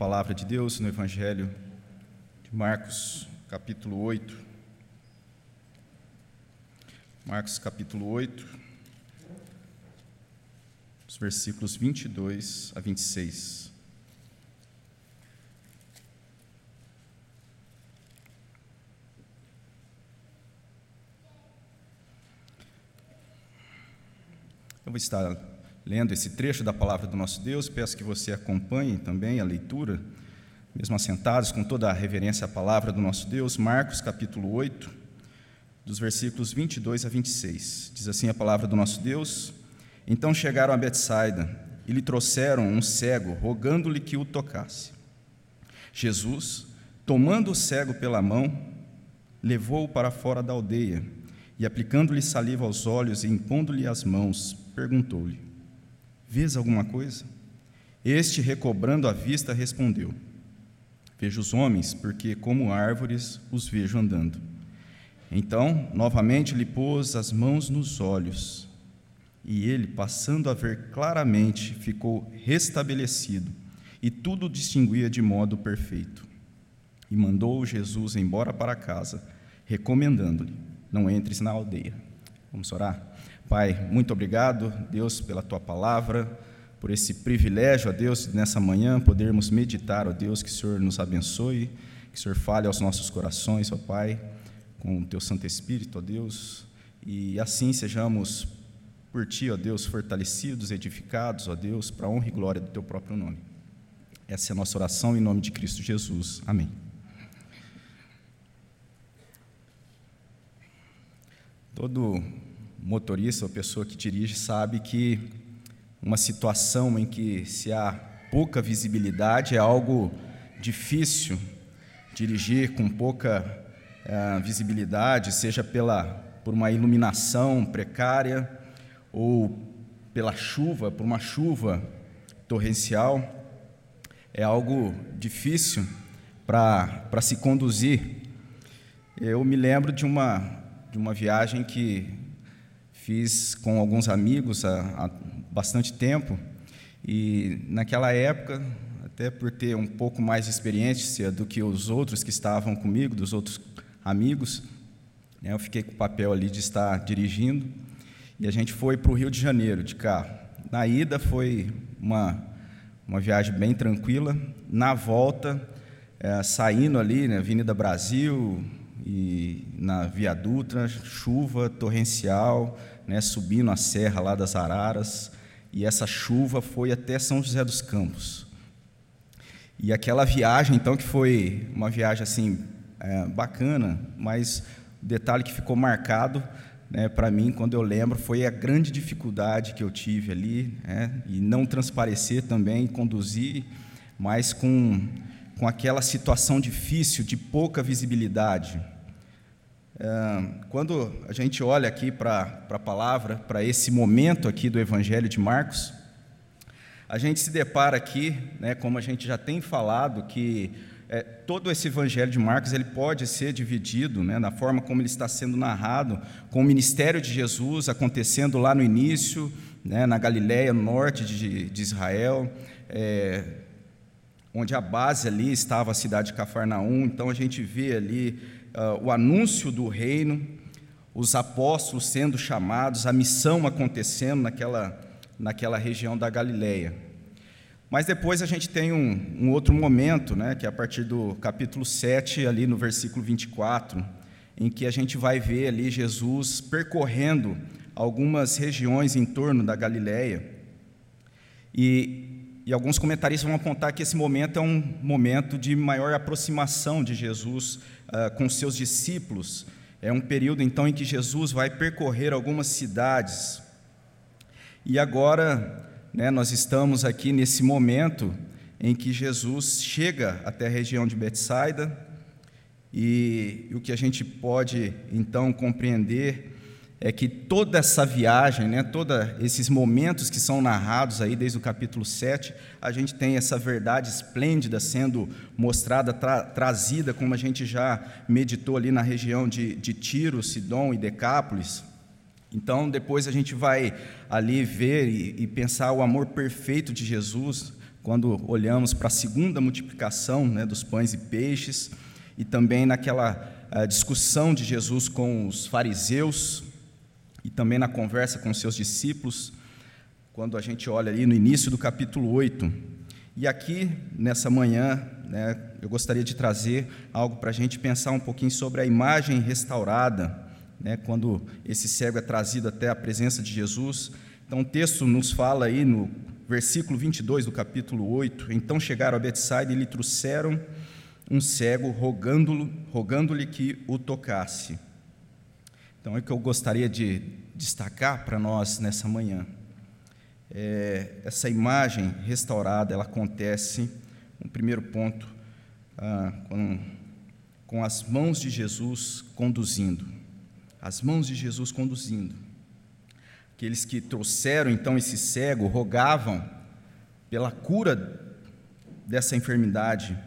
palavra de Deus no Evangelho de Marcos, capítulo 8. Marcos, capítulo 8, os versículos 22 a 26. Eu vou estar lendo esse trecho da palavra do nosso Deus, peço que você acompanhe também a leitura, mesmo assentados, com toda a reverência à palavra do nosso Deus, Marcos capítulo 8, dos versículos 22 a 26. Diz assim a palavra do nosso Deus: Então chegaram a Betsaida e lhe trouxeram um cego, rogando-lhe que o tocasse. Jesus, tomando o cego pela mão, levou-o para fora da aldeia e, aplicando-lhe saliva aos olhos e impondo-lhe as mãos, perguntou-lhe: Vês alguma coisa? Este, recobrando a vista, respondeu: Vejo os homens, porque, como árvores, os vejo andando. Então, novamente lhe pôs as mãos nos olhos, e ele, passando a ver claramente, ficou restabelecido, e tudo distinguia de modo perfeito. E mandou Jesus embora para casa, recomendando-lhe: Não entres na aldeia. Vamos orar? Pai, muito obrigado, Deus, pela tua palavra, por esse privilégio, ó Deus, nessa manhã podermos meditar, ó Deus, que o Senhor nos abençoe, que o Senhor fale aos nossos corações, ó Pai, com o teu Santo Espírito, ó Deus, e assim sejamos por ti, ó Deus, fortalecidos, edificados, ó Deus, para a honra e glória do teu próprio nome. Essa é a nossa oração em nome de Cristo Jesus. Amém. Todo motorista ou pessoa que dirige sabe que uma situação em que se há pouca visibilidade é algo difícil dirigir com pouca uh, visibilidade, seja pela por uma iluminação precária ou pela chuva, por uma chuva torrencial, é algo difícil para se conduzir. Eu me lembro de uma, de uma viagem que Fiz com alguns amigos há, há bastante tempo e naquela época, até por ter um pouco mais de experiência do que os outros que estavam comigo, dos outros amigos, né, eu fiquei com o papel ali de estar dirigindo e a gente foi para o Rio de Janeiro de carro. Na ida foi uma, uma viagem bem tranquila. Na volta, é, saindo ali na Avenida Brasil e na Via Dutra, chuva torrencial, né, subindo a serra lá das Araras, e essa chuva foi até São José dos Campos. E aquela viagem, então, que foi uma viagem assim é, bacana, mas o detalhe que ficou marcado né, para mim, quando eu lembro, foi a grande dificuldade que eu tive ali, né, e não transparecer também, conduzir, mas com, com aquela situação difícil de pouca visibilidade. Quando a gente olha aqui para a palavra, para esse momento aqui do Evangelho de Marcos, a gente se depara aqui, né, como a gente já tem falado, que é, todo esse Evangelho de Marcos ele pode ser dividido, né, na forma como ele está sendo narrado, com o ministério de Jesus acontecendo lá no início, né, na Galiléia, no norte de, de Israel, é, onde a base ali estava a cidade de Cafarnaum. Então a gente vê ali uh, o anúncio do reino, os apóstolos sendo chamados, a missão acontecendo naquela, naquela região da Galileia. Mas depois a gente tem um, um outro momento, né, que é a partir do capítulo 7, ali no versículo 24, em que a gente vai ver ali Jesus percorrendo algumas regiões em torno da Galileia. E, e alguns comentaristas vão apontar que esse momento é um momento de maior aproximação de Jesus uh, com seus discípulos. É um período então em que Jesus vai percorrer algumas cidades. E agora, né, nós estamos aqui nesse momento em que Jesus chega até a região de Betsaida, e, e o que a gente pode então compreender é que toda essa viagem, né, todos esses momentos que são narrados aí desde o capítulo 7, a gente tem essa verdade esplêndida sendo mostrada, tra trazida, como a gente já meditou ali na região de, de Tiro, Sidom e Decápolis. Então, depois a gente vai ali ver e, e pensar o amor perfeito de Jesus quando olhamos para a segunda multiplicação né, dos pães e peixes, e também naquela uh, discussão de Jesus com os fariseus, e também na conversa com seus discípulos, quando a gente olha ali no início do capítulo 8. E aqui, nessa manhã, né, eu gostaria de trazer algo para a gente pensar um pouquinho sobre a imagem restaurada, né, quando esse cego é trazido até a presença de Jesus. Então, o texto nos fala aí no versículo 22 do capítulo 8: Então chegaram a Betsaida e lhe trouxeram um cego, rogando-lhe rogando que o tocasse. Então, é o que eu gostaria de destacar para nós nessa manhã. É, essa imagem restaurada, ela acontece, um primeiro ponto, ah, com, com as mãos de Jesus conduzindo. As mãos de Jesus conduzindo. Aqueles que trouxeram então esse cego rogavam pela cura dessa enfermidade.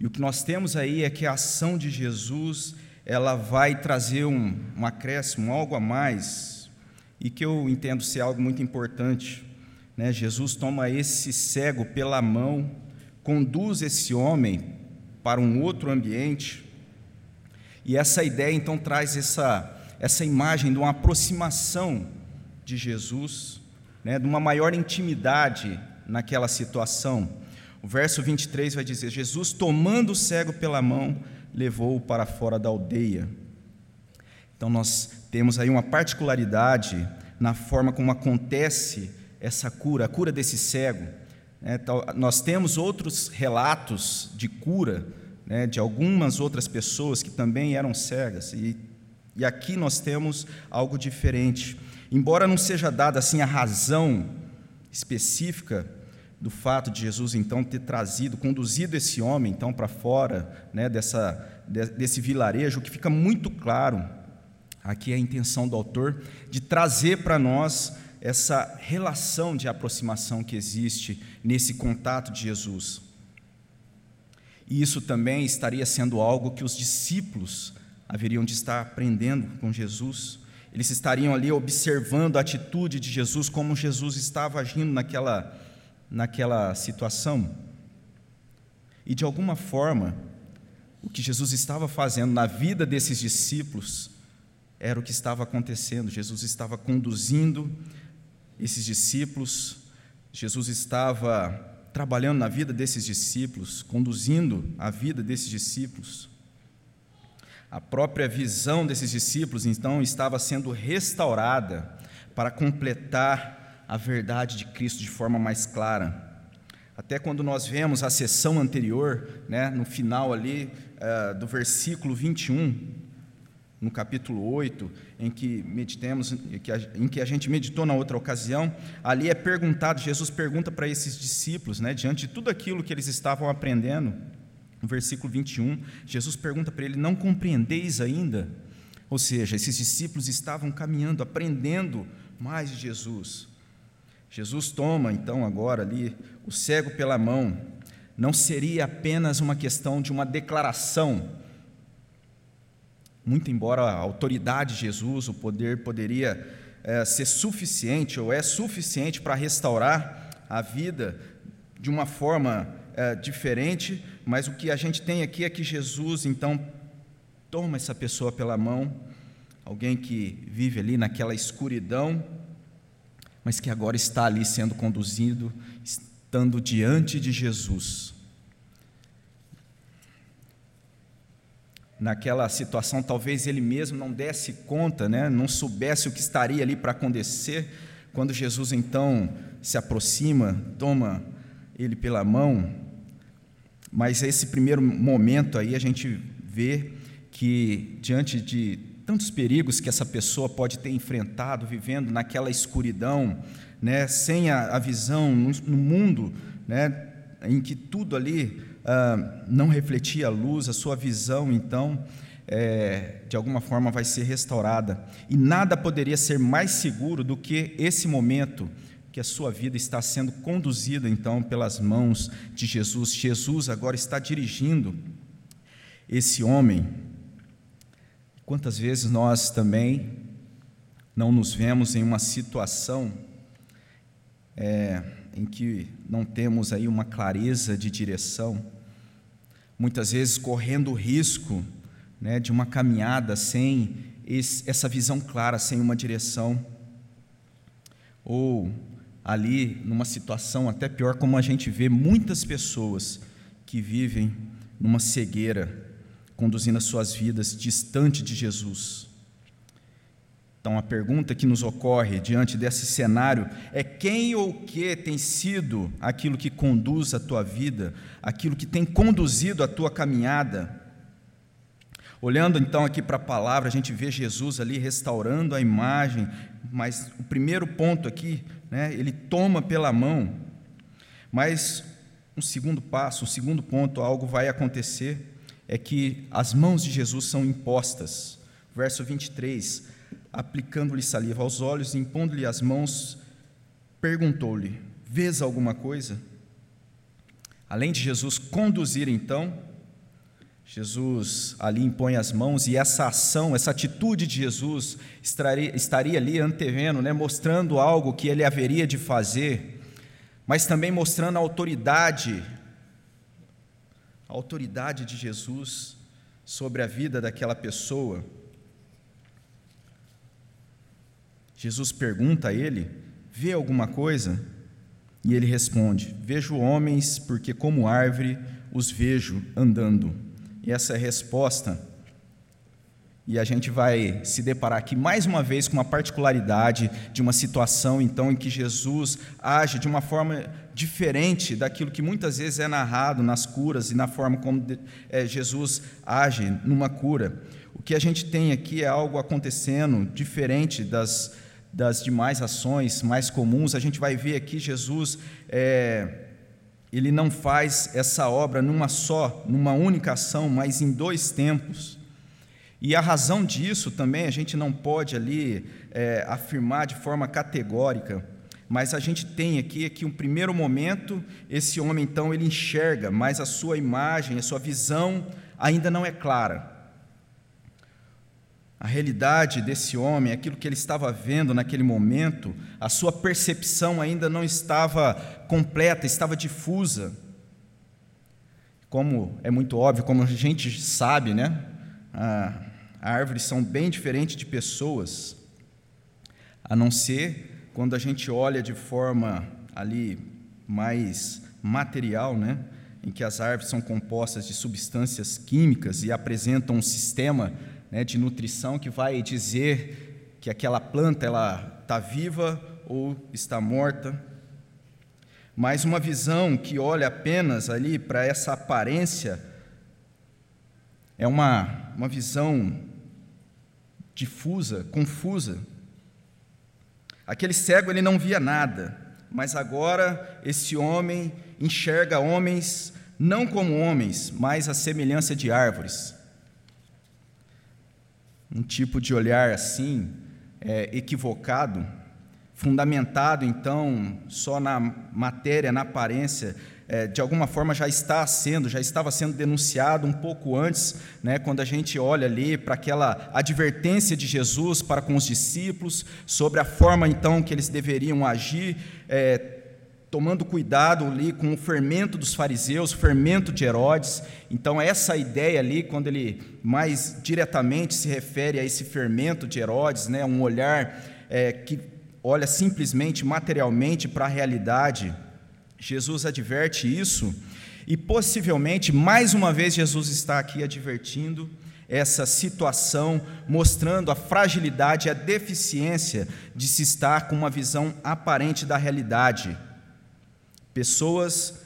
E o que nós temos aí é que a ação de Jesus ela vai trazer um, um acréscimo, algo a mais, e que eu entendo ser algo muito importante. Né? Jesus toma esse cego pela mão, conduz esse homem para um outro ambiente, e essa ideia então traz essa, essa imagem de uma aproximação de Jesus, né? de uma maior intimidade naquela situação. O verso 23 vai dizer: Jesus, tomando o cego pela mão, levou-o para fora da aldeia. Então, nós temos aí uma particularidade na forma como acontece essa cura, a cura desse cego. Né? Nós temos outros relatos de cura né, de algumas outras pessoas que também eram cegas, e, e aqui nós temos algo diferente. Embora não seja dada assim a razão específica do fato de Jesus então ter trazido, conduzido esse homem então para fora né, dessa, desse vilarejo, o que fica muito claro aqui é a intenção do autor de trazer para nós essa relação de aproximação que existe nesse contato de Jesus. E isso também estaria sendo algo que os discípulos haveriam de estar aprendendo com Jesus. Eles estariam ali observando a atitude de Jesus, como Jesus estava agindo naquela naquela situação. E de alguma forma, o que Jesus estava fazendo na vida desses discípulos era o que estava acontecendo. Jesus estava conduzindo esses discípulos, Jesus estava trabalhando na vida desses discípulos, conduzindo a vida desses discípulos. A própria visão desses discípulos, então, estava sendo restaurada para completar a verdade de Cristo de forma mais clara. Até quando nós vemos a sessão anterior, né, no final ali uh, do versículo 21, no capítulo 8, em que meditemos, em que a gente meditou na outra ocasião, ali é perguntado, Jesus pergunta para esses discípulos, né, diante de tudo aquilo que eles estavam aprendendo, no versículo 21, Jesus pergunta para ele: Não compreendeis ainda? Ou seja, esses discípulos estavam caminhando, aprendendo mais de Jesus. Jesus toma então agora ali o cego pela mão. Não seria apenas uma questão de uma declaração. Muito embora a autoridade de Jesus, o poder poderia é, ser suficiente ou é suficiente para restaurar a vida de uma forma é, diferente, mas o que a gente tem aqui é que Jesus então toma essa pessoa pela mão, alguém que vive ali naquela escuridão, mas que agora está ali sendo conduzido, estando diante de Jesus. Naquela situação, talvez ele mesmo não desse conta, né? não soubesse o que estaria ali para acontecer, quando Jesus então se aproxima, toma ele pela mão, mas esse primeiro momento aí a gente vê que diante de tantos perigos que essa pessoa pode ter enfrentado vivendo naquela escuridão, né, sem a, a visão no, mundo, né, em que tudo ali ah, não refletia a luz, a sua visão então é, de alguma forma vai ser restaurada. E nada poderia ser mais seguro do que esse momento que a sua vida está sendo conduzida então pelas mãos de Jesus. Jesus agora está dirigindo esse homem Quantas vezes nós também não nos vemos em uma situação é, em que não temos aí uma clareza de direção, muitas vezes correndo o risco né, de uma caminhada sem esse, essa visão clara, sem uma direção, ou ali numa situação até pior, como a gente vê muitas pessoas que vivem numa cegueira, conduzindo as suas vidas distante de Jesus. Então, a pergunta que nos ocorre diante desse cenário é: quem ou que tem sido aquilo que conduz a tua vida, aquilo que tem conduzido a tua caminhada? Olhando então aqui para a palavra, a gente vê Jesus ali restaurando a imagem, mas o primeiro ponto aqui, né, ele toma pela mão, mas um segundo passo, um segundo ponto, algo vai acontecer, é que as mãos de Jesus são impostas. Verso 23 aplicando-lhe saliva aos olhos, impondo-lhe as mãos, perguntou-lhe: Vês alguma coisa? Além de Jesus conduzir, então, Jesus ali impõe as mãos e essa ação, essa atitude de Jesus estaria, estaria ali antevendo, né, mostrando algo que ele haveria de fazer, mas também mostrando a autoridade, a autoridade de Jesus sobre a vida daquela pessoa. Jesus pergunta a ele: Vê alguma coisa? E ele responde: Vejo homens, porque como árvore os vejo andando. E essa é a resposta. E a gente vai se deparar aqui mais uma vez com uma particularidade de uma situação, então, em que Jesus age de uma forma diferente daquilo que muitas vezes é narrado nas curas e na forma como é, Jesus age numa cura. O que a gente tem aqui é algo acontecendo diferente das das demais ações mais comuns, a gente vai ver aqui Jesus, é, ele não faz essa obra numa só, numa única ação, mas em dois tempos. E a razão disso também a gente não pode ali é, afirmar de forma categórica, mas a gente tem aqui que um primeiro momento esse homem então ele enxerga, mas a sua imagem, a sua visão ainda não é clara. A realidade desse homem, aquilo que ele estava vendo naquele momento, a sua percepção ainda não estava completa, estava difusa. Como é muito óbvio, como a gente sabe, né? Ah, árvores são bem diferentes de pessoas, a não ser quando a gente olha de forma ali mais material, né? Em que as árvores são compostas de substâncias químicas e apresentam um sistema né, de nutrição que vai dizer que aquela planta ela está viva ou está morta. Mas uma visão que olha apenas ali para essa aparência é uma, uma visão difusa, confusa. Aquele cego ele não via nada, mas agora esse homem enxerga homens não como homens, mas a semelhança de árvores. Um tipo de olhar assim, é, equivocado, fundamentado então só na matéria, na aparência, é, de alguma forma já está sendo, já estava sendo denunciado um pouco antes, né, quando a gente olha ali para aquela advertência de Jesus para com os discípulos sobre a forma então que eles deveriam agir, é, tomando cuidado ali com o fermento dos fariseus, o fermento de Herodes. Então, essa ideia ali, quando ele mais diretamente se refere a esse fermento de Herodes, né, um olhar é, que olha simplesmente materialmente para a realidade, Jesus adverte isso, e possivelmente, mais uma vez, Jesus está aqui advertindo essa situação, mostrando a fragilidade e a deficiência de se estar com uma visão aparente da realidade. Pessoas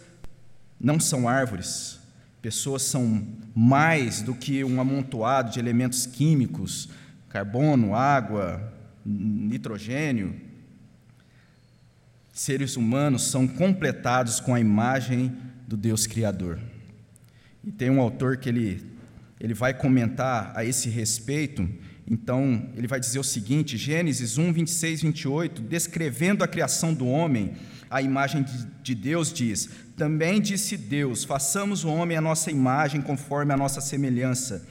não são árvores, pessoas são mais do que um amontoado de elementos químicos, carbono, água, nitrogênio. Seres humanos são completados com a imagem do Deus Criador. E tem um autor que ele, ele vai comentar a esse respeito, então ele vai dizer o seguinte, Gênesis 1, 26, 28, descrevendo a criação do homem, a imagem de Deus diz: Também disse Deus: façamos o homem a nossa imagem, conforme a nossa semelhança.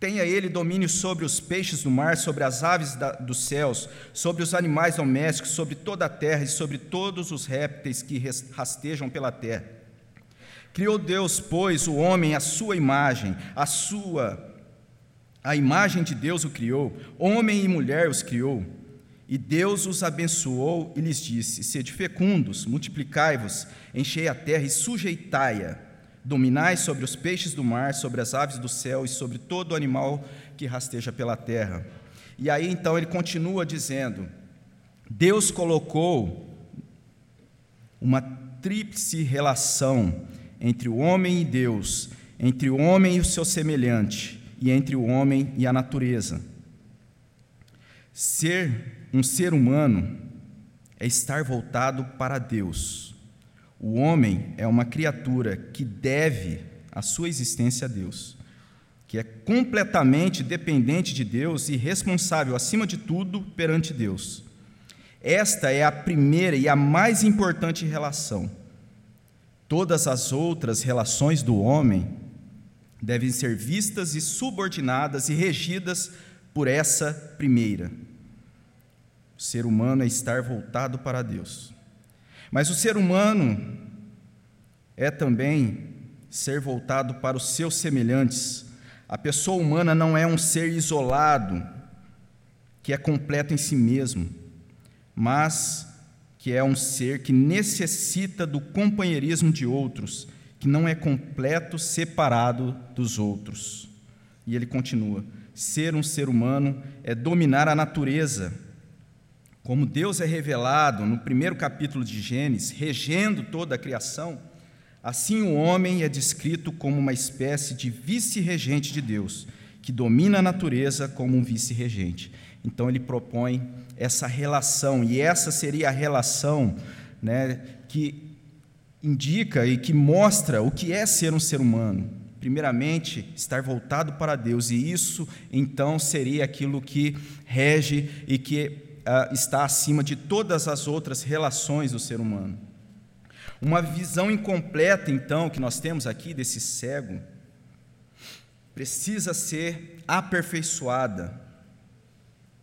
Tenha ele domínio sobre os peixes do mar, sobre as aves da, dos céus, sobre os animais domésticos, sobre toda a terra e sobre todos os répteis que rastejam pela terra. Criou Deus, pois, o homem à sua imagem, a sua a imagem de Deus o criou, homem e mulher os criou. E Deus os abençoou e lhes disse: Sede fecundos, multiplicai-vos, enchei a terra e sujeitai-a Dominai sobre os peixes do mar, sobre as aves do céu e sobre todo animal que rasteja pela terra. E aí então ele continua dizendo: Deus colocou uma tríplice relação entre o homem e Deus, entre o homem e o seu semelhante, e entre o homem e a natureza. Ser um ser humano é estar voltado para Deus. O homem é uma criatura que deve a sua existência a Deus, que é completamente dependente de Deus e responsável, acima de tudo, perante Deus. Esta é a primeira e a mais importante relação. Todas as outras relações do homem devem ser vistas e subordinadas e regidas por essa primeira. O ser humano é estar voltado para Deus. Mas o ser humano é também ser voltado para os seus semelhantes. A pessoa humana não é um ser isolado, que é completo em si mesmo, mas que é um ser que necessita do companheirismo de outros, que não é completo separado dos outros. E ele continua: ser um ser humano é dominar a natureza como Deus é revelado no primeiro capítulo de Gênesis, regendo toda a criação, assim o homem é descrito como uma espécie de vice-regente de Deus, que domina a natureza como um vice-regente. Então ele propõe essa relação, e essa seria a relação né, que indica e que mostra o que é ser um ser humano. Primeiramente, estar voltado para Deus, e isso então seria aquilo que rege e que uh, está acima de todas as outras relações do ser humano. Uma visão incompleta, então, que nós temos aqui desse cego, precisa ser aperfeiçoada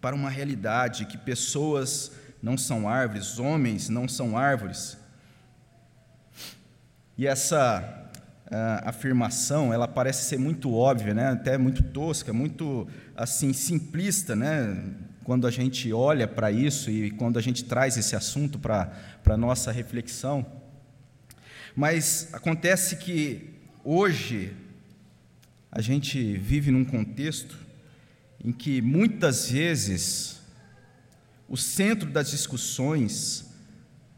para uma realidade que pessoas não são árvores, homens não são árvores. E essa uh, afirmação, ela parece ser muito óbvia, né? até muito tosca, muito assim simplista, né? Quando a gente olha para isso e quando a gente traz esse assunto para a nossa reflexão. Mas acontece que hoje a gente vive num contexto em que muitas vezes o centro das discussões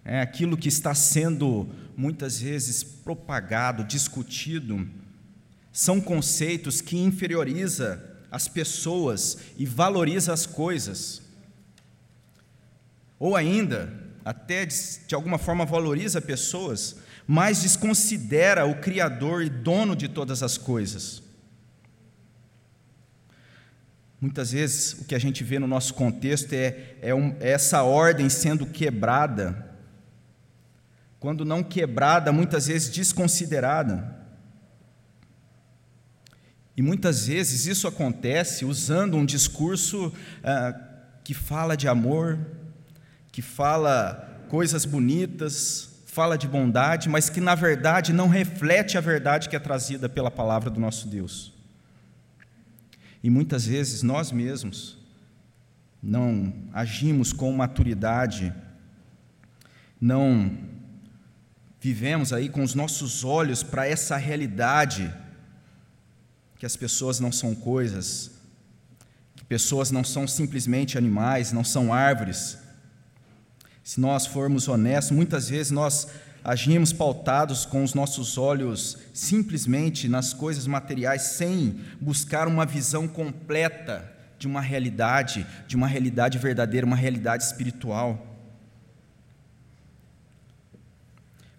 é aquilo que está sendo muitas vezes propagado, discutido, são conceitos que inferioriza as pessoas e valoriza as coisas. Ou ainda, até de, alguma forma valoriza pessoas, mas desconsidera o Criador e dono de todas as coisas. Muitas vezes o que a gente vê no nosso contexto é, é, um, é essa ordem sendo quebrada, quando não quebrada, muitas vezes desconsiderada. E muitas vezes isso acontece usando um discurso ah, que fala de amor, que fala coisas bonitas, fala de bondade, mas que na verdade não reflete a verdade que é trazida pela palavra do nosso Deus. E muitas vezes nós mesmos não agimos com maturidade, não vivemos aí com os nossos olhos para essa realidade que as pessoas não são coisas, que pessoas não são simplesmente animais, não são árvores. Se nós formos honestos, muitas vezes nós agimos pautados com os nossos olhos simplesmente nas coisas materiais, sem buscar uma visão completa de uma realidade, de uma realidade verdadeira, uma realidade espiritual.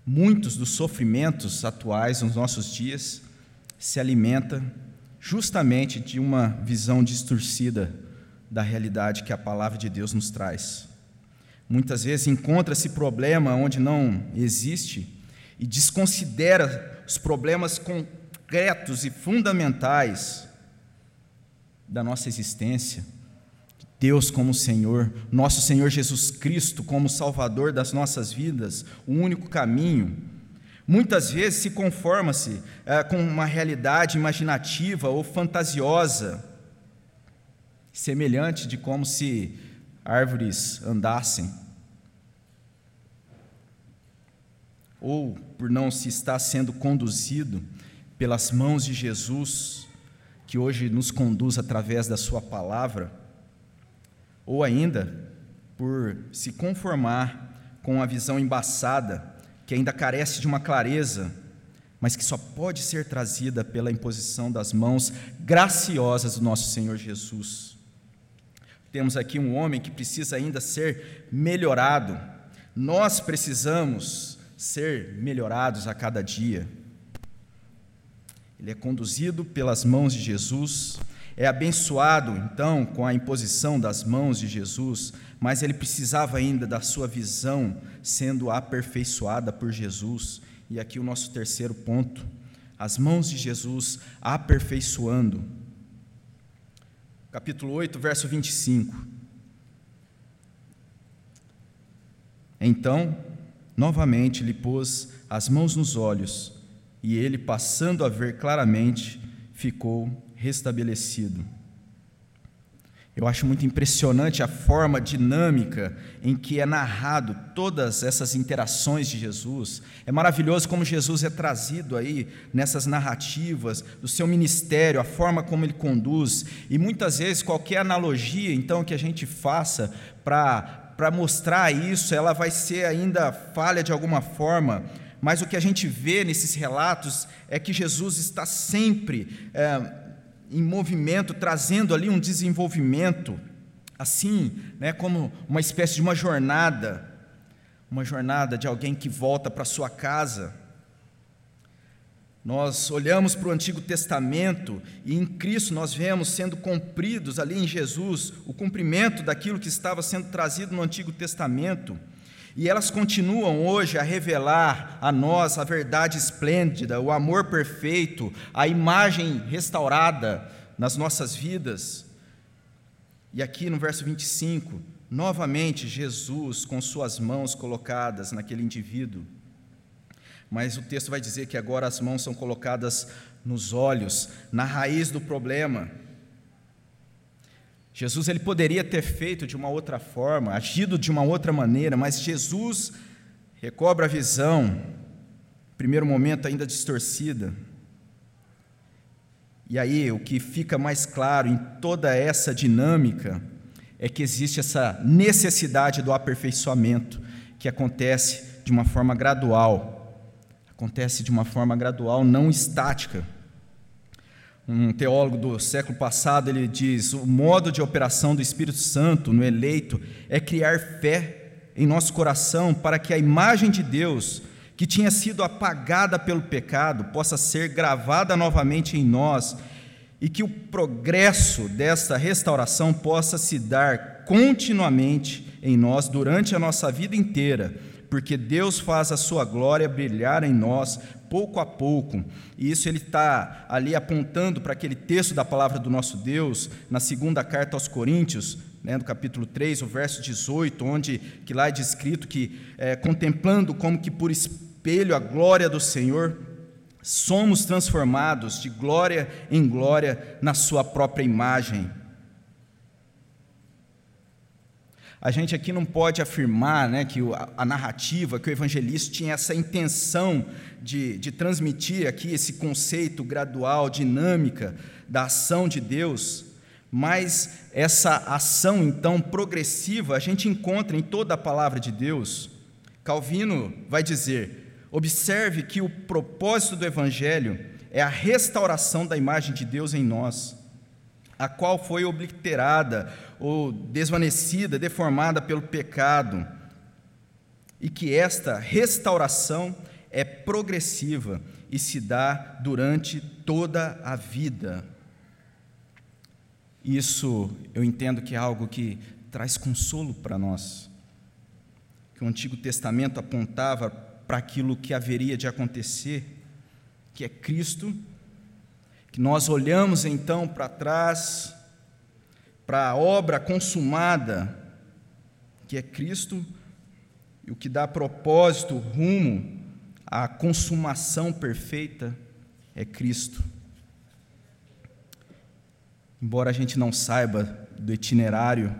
Muitos dos sofrimentos atuais nos nossos dias se alimentam justamente de uma visão distorcida da realidade que a palavra de Deus nos traz. Muitas vezes encontra-se problema onde não existe e desconsidera os problemas concretos e fundamentais da nossa existência. Deus como Senhor, nosso Senhor Jesus Cristo como Salvador das nossas vidas, o único caminho. Muitas vezes se conforma-se é, com uma realidade imaginativa ou fantasiosa, semelhante de como se árvores andassem. Ou por não se estar sendo conduzido pelas mãos de Jesus, que hoje nos conduz através da Sua palavra, ou ainda por se conformar com a visão embaçada, que ainda carece de uma clareza, mas que só pode ser trazida pela imposição das mãos graciosas do nosso Senhor Jesus. Temos aqui um homem que precisa ainda ser melhorado. Nós precisamos ser melhorados a cada dia. Ele é conduzido pelas mãos de Jesus, é abençoado então com a imposição das mãos de Jesus, mas ele precisava ainda da sua visão sendo aperfeiçoada por Jesus. E aqui o nosso terceiro ponto: as mãos de Jesus aperfeiçoando capítulo 8, verso 25. Então, novamente lhe pôs as mãos nos olhos, e ele, passando a ver claramente, ficou restabelecido. Eu acho muito impressionante a forma dinâmica em que é narrado todas essas interações de Jesus. É maravilhoso como Jesus é trazido aí nessas narrativas do seu ministério, a forma como ele conduz, e muitas vezes qualquer analogia então que a gente faça para para mostrar isso, ela vai ser ainda falha de alguma forma, mas o que a gente vê nesses relatos é que Jesus está sempre é, em movimento, trazendo ali um desenvolvimento, assim, né, como uma espécie de uma jornada, uma jornada de alguém que volta para sua casa. Nós olhamos para o Antigo Testamento e em Cristo nós vemos sendo cumpridos ali em Jesus o cumprimento daquilo que estava sendo trazido no Antigo Testamento. E elas continuam hoje a revelar a nós a verdade esplêndida, o amor perfeito, a imagem restaurada nas nossas vidas. E aqui no verso 25, novamente Jesus com suas mãos colocadas naquele indivíduo. Mas o texto vai dizer que agora as mãos são colocadas nos olhos, na raiz do problema. Jesus ele poderia ter feito de uma outra forma, agido de uma outra maneira, mas Jesus recobra a visão, primeiro momento ainda distorcida. E aí o que fica mais claro em toda essa dinâmica é que existe essa necessidade do aperfeiçoamento que acontece de uma forma gradual. Acontece de uma forma gradual, não estática um teólogo do século passado, ele diz: o modo de operação do Espírito Santo no eleito é criar fé em nosso coração para que a imagem de Deus, que tinha sido apagada pelo pecado, possa ser gravada novamente em nós e que o progresso dessa restauração possa se dar continuamente em nós durante a nossa vida inteira porque Deus faz a sua glória brilhar em nós pouco a pouco. E isso ele está ali apontando para aquele texto da palavra do nosso Deus, na segunda carta aos Coríntios, né, no capítulo 3, o verso 18, onde que lá é descrito que, é, contemplando como que por espelho a glória do Senhor, somos transformados de glória em glória na sua própria imagem. A gente aqui não pode afirmar né, que a narrativa, que o evangelista tinha essa intenção de, de transmitir aqui esse conceito gradual, dinâmica da ação de Deus, mas essa ação então progressiva a gente encontra em toda a palavra de Deus. Calvino vai dizer: observe que o propósito do Evangelho é a restauração da imagem de Deus em nós a qual foi obliterada ou desvanecida, deformada pelo pecado, e que esta restauração é progressiva e se dá durante toda a vida. Isso eu entendo que é algo que traz consolo para nós. Que o Antigo Testamento apontava para aquilo que haveria de acontecer, que é Cristo que nós olhamos então para trás para a obra consumada, que é Cristo, e o que dá propósito, rumo à consumação perfeita é Cristo. Embora a gente não saiba do itinerário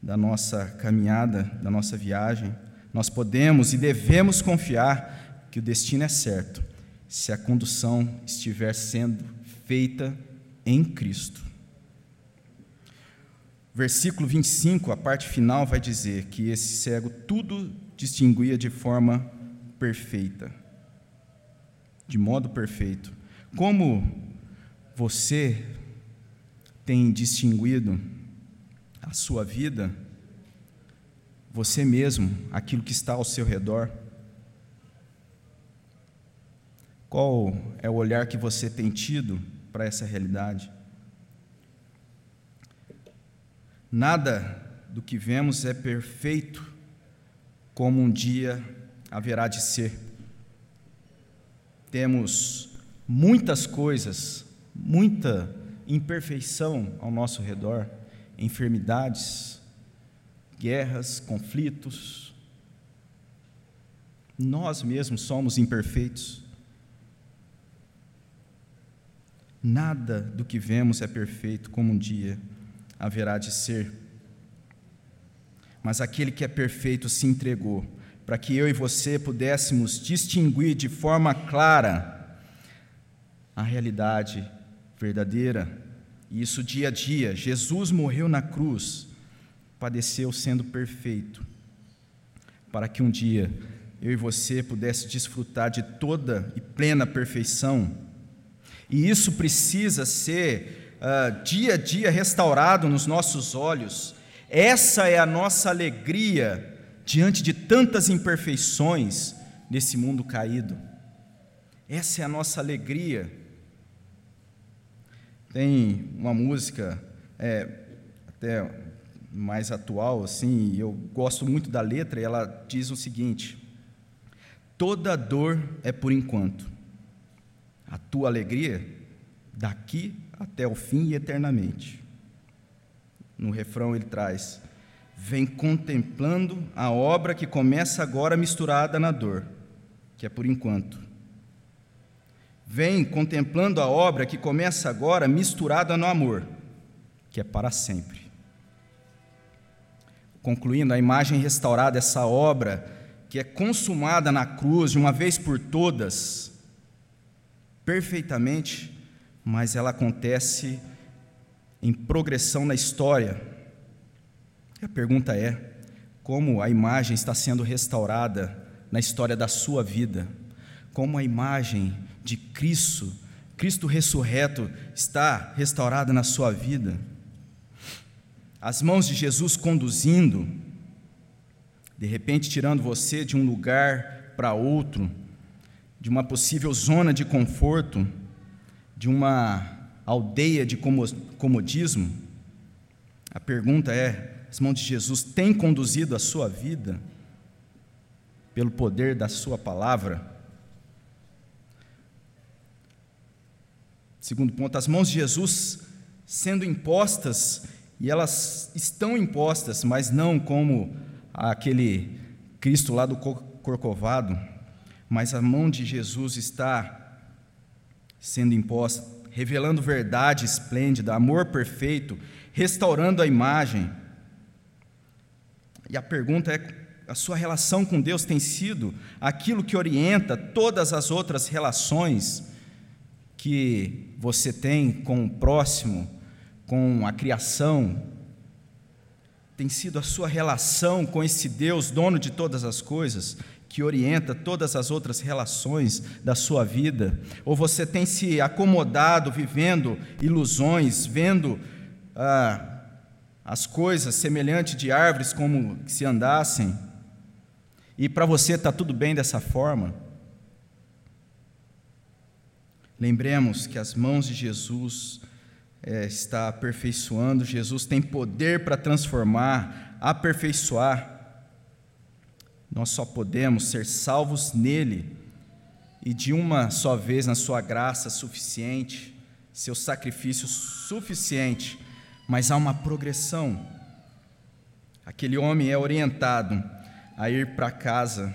da nossa caminhada, da nossa viagem, nós podemos e devemos confiar que o destino é certo, se a condução estiver sendo feita em Cristo. Versículo 25, a parte final, vai dizer que esse cego tudo distinguia de forma perfeita, de modo perfeito. Como você tem distinguido a sua vida, você mesmo, aquilo que está ao seu redor? Qual é o olhar que você tem tido para essa realidade? Nada do que vemos é perfeito como um dia haverá de ser. Temos muitas coisas, muita imperfeição ao nosso redor, enfermidades, guerras, conflitos. Nós mesmos somos imperfeitos. Nada do que vemos é perfeito como um dia haverá de ser. Mas aquele que é perfeito se entregou para que eu e você pudéssemos distinguir de forma clara a realidade verdadeira. E isso dia a dia. Jesus morreu na cruz, padeceu sendo perfeito, para que um dia eu e você pudesse desfrutar de toda e plena perfeição. E isso precisa ser uh, dia a dia restaurado nos nossos olhos. Essa é a nossa alegria diante de tantas imperfeições nesse mundo caído. Essa é a nossa alegria. Tem uma música é, até mais atual, assim, eu gosto muito da letra, e ela diz o seguinte: Toda dor é por enquanto, a tua alegria daqui até o fim e eternamente. No refrão ele traz: Vem contemplando a obra que começa agora misturada na dor, que é por enquanto. Vem contemplando a obra que começa agora misturada no amor, que é para sempre. Concluindo, a imagem restaurada, essa obra que é consumada na cruz de uma vez por todas, perfeitamente, mas ela acontece em progressão na história. E a pergunta é: como a imagem está sendo restaurada na história da sua vida? Como a imagem de Cristo, Cristo ressurreto, está restaurada na sua vida? As mãos de Jesus conduzindo, de repente tirando você de um lugar para outro, de uma possível zona de conforto, de uma aldeia de comodismo? A pergunta é: as mãos de Jesus têm conduzido a sua vida pelo poder da Sua palavra? Segundo ponto, as mãos de Jesus sendo impostas, e elas estão impostas, mas não como aquele Cristo lá do Corcovado, mas a mão de Jesus está sendo imposta, revelando verdade esplêndida, amor perfeito, restaurando a imagem. E a pergunta é: a sua relação com Deus tem sido aquilo que orienta todas as outras relações que você tem com o próximo, com a criação? Tem sido a sua relação com esse Deus, dono de todas as coisas, que orienta todas as outras relações da sua vida? Ou você tem se acomodado vivendo ilusões, vendo ah, as coisas semelhantes de árvores como se andassem? E para você está tudo bem dessa forma? Lembremos que as mãos de Jesus é, está aperfeiçoando, Jesus tem poder para transformar, aperfeiçoar. Nós só podemos ser salvos nele e de uma só vez na sua graça suficiente, seu sacrifício suficiente mas há uma progressão. Aquele homem é orientado a ir para casa,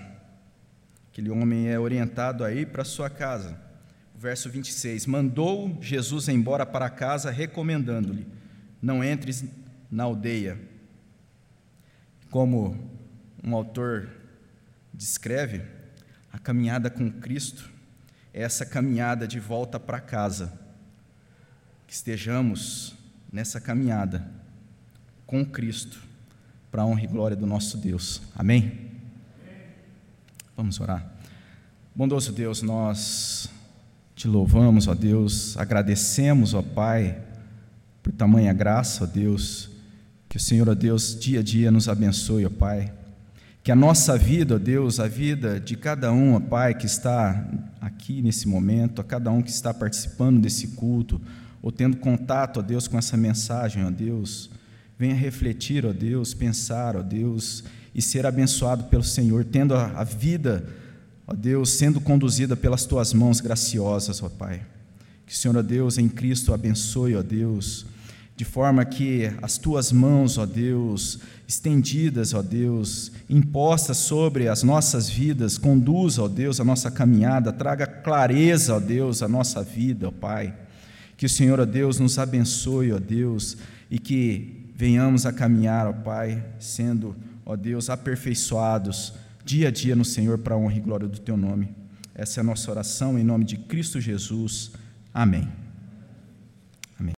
aquele homem é orientado a ir para sua casa. Verso 26: Mandou Jesus embora para casa, recomendando-lhe: Não entres na aldeia. Como um autor descreve, a caminhada com Cristo é essa caminhada de volta para casa. Que estejamos nessa caminhada com Cristo, para a honra e glória do nosso Deus. Amém? Vamos orar. Bondoso Deus, nós te louvamos, ó Deus, agradecemos, ó Pai, por tamanha graça, ó Deus, que o Senhor, ó Deus, dia a dia nos abençoe, ó Pai. Que a nossa vida, ó Deus, a vida de cada um, ó Pai, que está aqui nesse momento, a cada um que está participando desse culto, ou tendo contato, ó Deus, com essa mensagem, ó Deus, venha refletir, ó Deus, pensar, ó Deus, e ser abençoado pelo Senhor, tendo a, a vida, ó Deus, sendo conduzida pelas tuas mãos graciosas, ó Pai. Que o Senhor, ó Deus, em Cristo abençoe, ó Deus, de forma que as tuas mãos, ó Deus, estendidas, ó Deus, impostas sobre as nossas vidas, conduza, ó Deus, a nossa caminhada, traga clareza, ó Deus, a nossa vida, ó Pai. Que o Senhor, ó Deus, nos abençoe, ó Deus, e que venhamos a caminhar, ó Pai, sendo, ó Deus, aperfeiçoados dia a dia no Senhor para a honra e glória do Teu nome. Essa é a nossa oração em nome de Cristo Jesus. Amém.